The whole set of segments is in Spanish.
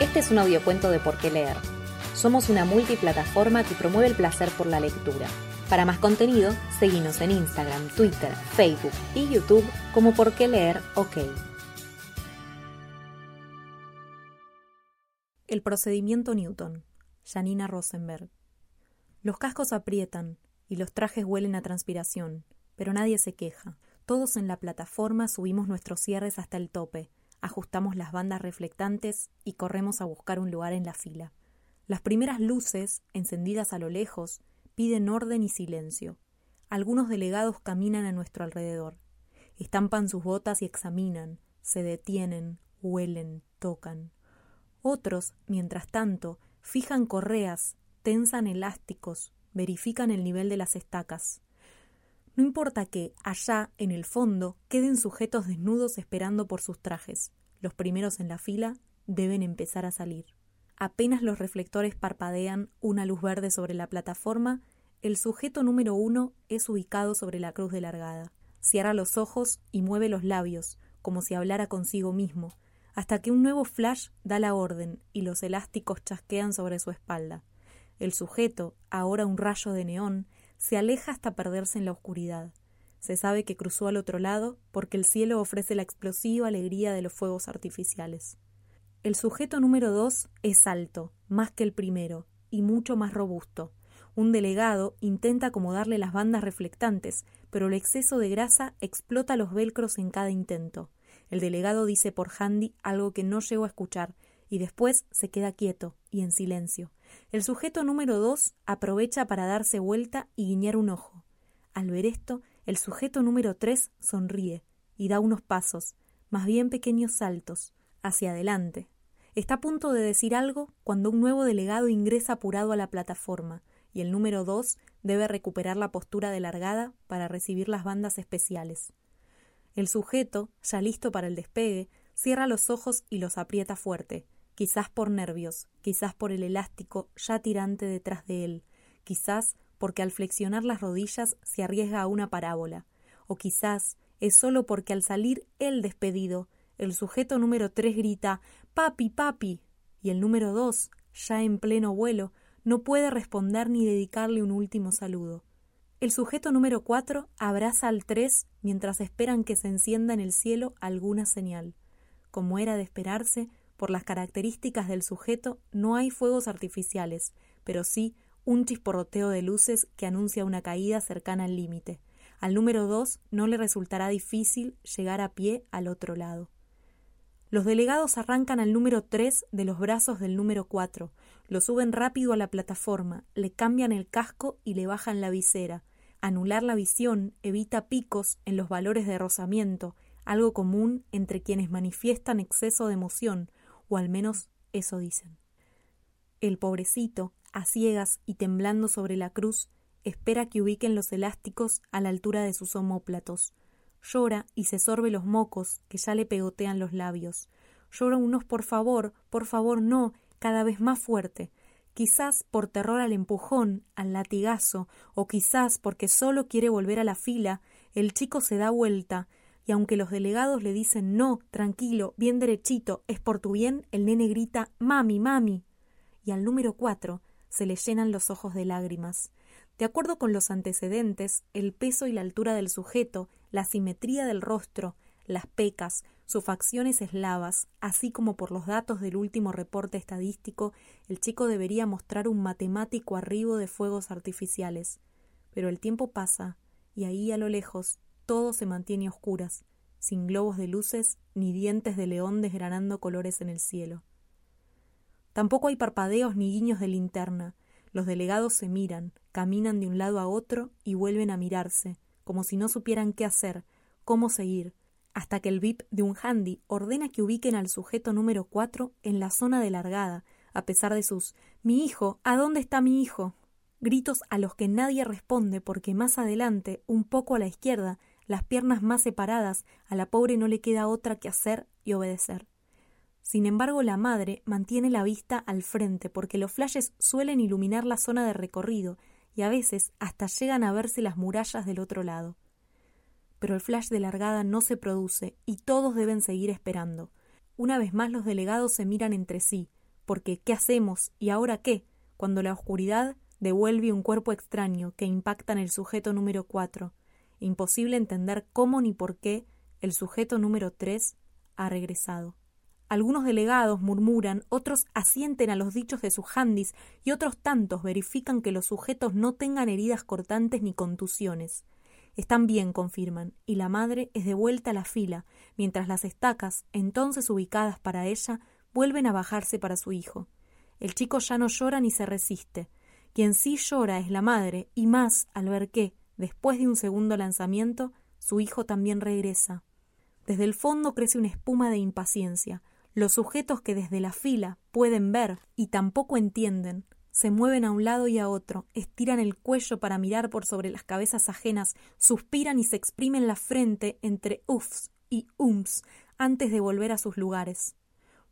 Este es un audiocuento de Por qué leer. Somos una multiplataforma que promueve el placer por la lectura. Para más contenido, seguimos en Instagram, Twitter, Facebook y YouTube como Por qué leer OK. El procedimiento Newton. Janina Rosenberg. Los cascos aprietan y los trajes huelen a transpiración, pero nadie se queja. Todos en la plataforma subimos nuestros cierres hasta el tope, ajustamos las bandas reflectantes y corremos a buscar un lugar en la fila. Las primeras luces, encendidas a lo lejos, piden orden y silencio. Algunos delegados caminan a nuestro alrededor. Estampan sus botas y examinan, se detienen, huelen, tocan. Otros, mientras tanto, fijan correas, tensan elásticos, verifican el nivel de las estacas. No importa que, allá, en el fondo, queden sujetos desnudos esperando por sus trajes. Los primeros en la fila deben empezar a salir. Apenas los reflectores parpadean una luz verde sobre la plataforma, el sujeto número uno es ubicado sobre la cruz de largada. Cierra los ojos y mueve los labios, como si hablara consigo mismo, hasta que un nuevo flash da la orden y los elásticos chasquean sobre su espalda. El sujeto, ahora un rayo de neón, se aleja hasta perderse en la oscuridad. Se sabe que cruzó al otro lado porque el cielo ofrece la explosiva alegría de los fuegos artificiales. El sujeto número dos es alto, más que el primero, y mucho más robusto. Un delegado intenta acomodarle las bandas reflectantes, pero el exceso de grasa explota los velcros en cada intento. El delegado dice por handy algo que no llegó a escuchar, y después se queda quieto y en silencio. El sujeto número dos aprovecha para darse vuelta y guiñar un ojo. Al ver esto, el sujeto número tres sonríe y da unos pasos, más bien pequeños saltos, hacia adelante. Está a punto de decir algo cuando un nuevo delegado ingresa apurado a la plataforma, y el número dos debe recuperar la postura de largada para recibir las bandas especiales. El sujeto, ya listo para el despegue, cierra los ojos y los aprieta fuerte, quizás por nervios, quizás por el elástico ya tirante detrás de él, quizás porque al flexionar las rodillas se arriesga a una parábola, o quizás es solo porque al salir el despedido, el sujeto número tres grita Papi, papi, y el número dos, ya en pleno vuelo, no puede responder ni dedicarle un último saludo. El sujeto número cuatro abraza al tres mientras esperan que se encienda en el cielo alguna señal. Como era de esperarse, por las características del sujeto, no hay fuegos artificiales, pero sí un chisporroteo de luces que anuncia una caída cercana al límite. Al número dos no le resultará difícil llegar a pie al otro lado. Los delegados arrancan al número tres de los brazos del número cuatro, lo suben rápido a la plataforma, le cambian el casco y le bajan la visera. Anular la visión evita picos en los valores de rozamiento, algo común entre quienes manifiestan exceso de emoción, o al menos eso dicen. El pobrecito, a ciegas y temblando sobre la cruz, espera que ubiquen los elásticos a la altura de sus omóplatos. Llora y se sorbe los mocos que ya le pegotean los labios. Llora unos por favor, por favor no, cada vez más fuerte, quizás por terror al empujón, al latigazo, o quizás porque solo quiere volver a la fila, el chico se da vuelta, y aunque los delegados le dicen no, tranquilo, bien derechito, es por tu bien, el nene grita Mami, mami. Y al número cuatro se le llenan los ojos de lágrimas. De acuerdo con los antecedentes, el peso y la altura del sujeto, la simetría del rostro, las pecas, sus facciones eslavas, así como por los datos del último reporte estadístico, el chico debería mostrar un matemático arribo de fuegos artificiales. Pero el tiempo pasa, y ahí a lo lejos todo se mantiene a oscuras, sin globos de luces ni dientes de león desgranando colores en el cielo. Tampoco hay parpadeos ni guiños de linterna. Los delegados se miran, caminan de un lado a otro y vuelven a mirarse, como si no supieran qué hacer, cómo seguir, hasta que el VIP de un handy ordena que ubiquen al sujeto número cuatro en la zona de largada, a pesar de sus Mi hijo, ¿a dónde está mi hijo? gritos a los que nadie responde porque más adelante, un poco a la izquierda, las piernas más separadas, a la pobre no le queda otra que hacer y obedecer. Sin embargo, la madre mantiene la vista al frente porque los flashes suelen iluminar la zona de recorrido y a veces hasta llegan a verse las murallas del otro lado. Pero el flash de largada no se produce y todos deben seguir esperando. Una vez más los delegados se miran entre sí, porque ¿qué hacemos y ahora qué? Cuando la oscuridad devuelve un cuerpo extraño que impacta en el sujeto número 4. Imposible entender cómo ni por qué el sujeto número 3 ha regresado. Algunos delegados murmuran, otros asienten a los dichos de sus handis y otros tantos verifican que los sujetos no tengan heridas cortantes ni contusiones. Están bien, confirman, y la madre es devuelta a la fila, mientras las estacas, entonces ubicadas para ella, vuelven a bajarse para su hijo. El chico ya no llora ni se resiste. Quien sí llora es la madre, y más al ver que, después de un segundo lanzamiento, su hijo también regresa. Desde el fondo crece una espuma de impaciencia. Los sujetos que desde la fila pueden ver y tampoco entienden, se mueven a un lado y a otro, estiran el cuello para mirar por sobre las cabezas ajenas, suspiran y se exprimen la frente entre ufs y ums antes de volver a sus lugares.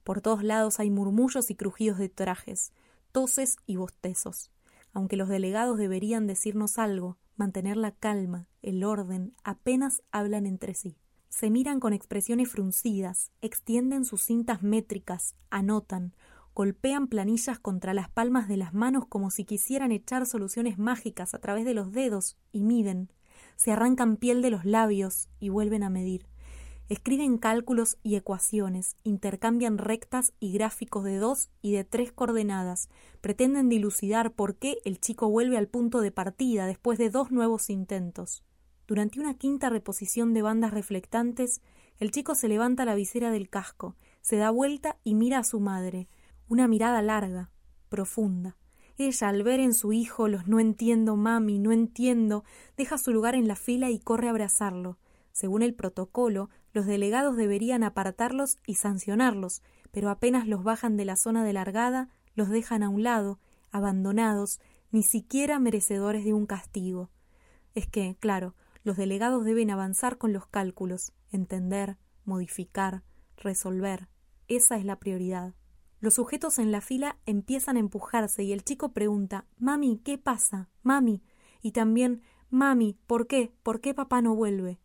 Por todos lados hay murmullos y crujidos de trajes, toses y bostezos. Aunque los delegados deberían decirnos algo, mantener la calma, el orden, apenas hablan entre sí. Se miran con expresiones fruncidas, extienden sus cintas métricas, anotan, golpean planillas contra las palmas de las manos como si quisieran echar soluciones mágicas a través de los dedos y miden, se arrancan piel de los labios y vuelven a medir. Escriben cálculos y ecuaciones, intercambian rectas y gráficos de dos y de tres coordenadas, pretenden dilucidar por qué el chico vuelve al punto de partida después de dos nuevos intentos. Durante una quinta reposición de bandas reflectantes, el chico se levanta la visera del casco, se da vuelta y mira a su madre, una mirada larga, profunda. Ella, al ver en su hijo los no entiendo, mami, no entiendo, deja su lugar en la fila y corre a abrazarlo. Según el protocolo, los delegados deberían apartarlos y sancionarlos, pero apenas los bajan de la zona de largada, los dejan a un lado, abandonados, ni siquiera merecedores de un castigo. Es que, claro, los delegados deben avanzar con los cálculos, entender, modificar, resolver. Esa es la prioridad. Los sujetos en la fila empiezan a empujarse y el chico pregunta Mami, ¿qué pasa? Mami. Y también Mami, ¿por qué? ¿Por qué papá no vuelve?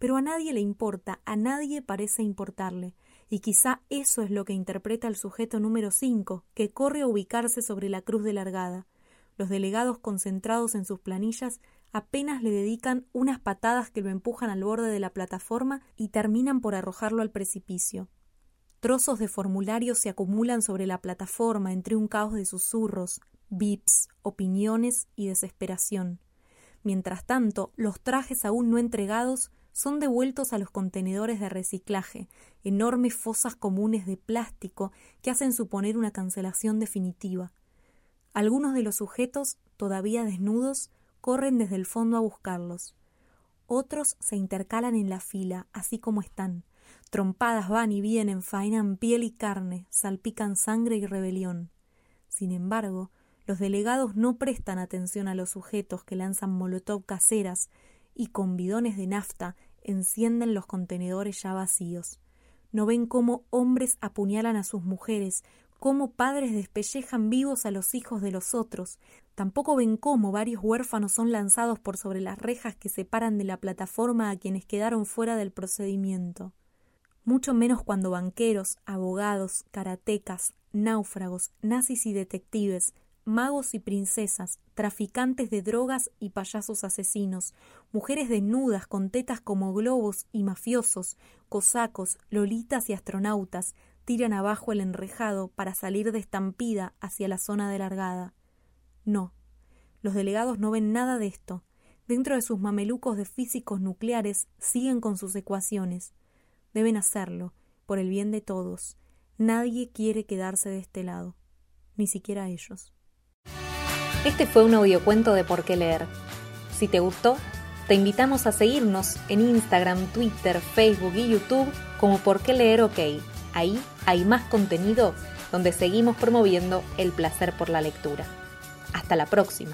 Pero a nadie le importa, a nadie parece importarle, y quizá eso es lo que interpreta el sujeto número cinco, que corre a ubicarse sobre la cruz de largada. Los delegados concentrados en sus planillas apenas le dedican unas patadas que lo empujan al borde de la plataforma y terminan por arrojarlo al precipicio. Trozos de formularios se acumulan sobre la plataforma entre un caos de susurros, bips, opiniones y desesperación. Mientras tanto, los trajes aún no entregados son devueltos a los contenedores de reciclaje, enormes fosas comunes de plástico que hacen suponer una cancelación definitiva. Algunos de los sujetos, todavía desnudos, corren desde el fondo a buscarlos. Otros se intercalan en la fila, así como están. Trompadas van y vienen, faenan piel y carne, salpican sangre y rebelión. Sin embargo, los delegados no prestan atención a los sujetos que lanzan molotov caseras y con bidones de nafta encienden los contenedores ya vacíos. No ven cómo hombres apuñalan a sus mujeres, cómo padres despellejan vivos a los hijos de los otros, tampoco ven cómo varios huérfanos son lanzados por sobre las rejas que separan de la plataforma a quienes quedaron fuera del procedimiento. Mucho menos cuando banqueros, abogados, karatecas, náufragos, nazis y detectives, magos y princesas, traficantes de drogas y payasos asesinos, mujeres desnudas con tetas como globos y mafiosos, cosacos, lolitas y astronautas, tiran abajo el enrejado para salir de estampida hacia la zona de largada. No, los delegados no ven nada de esto. Dentro de sus mamelucos de físicos nucleares siguen con sus ecuaciones. Deben hacerlo, por el bien de todos. Nadie quiere quedarse de este lado, ni siquiera ellos. Este fue un audiocuento de Por qué leer. Si te gustó, te invitamos a seguirnos en Instagram, Twitter, Facebook y YouTube como Por qué leer OK. Ahí hay más contenido donde seguimos promoviendo el placer por la lectura. Hasta la próxima.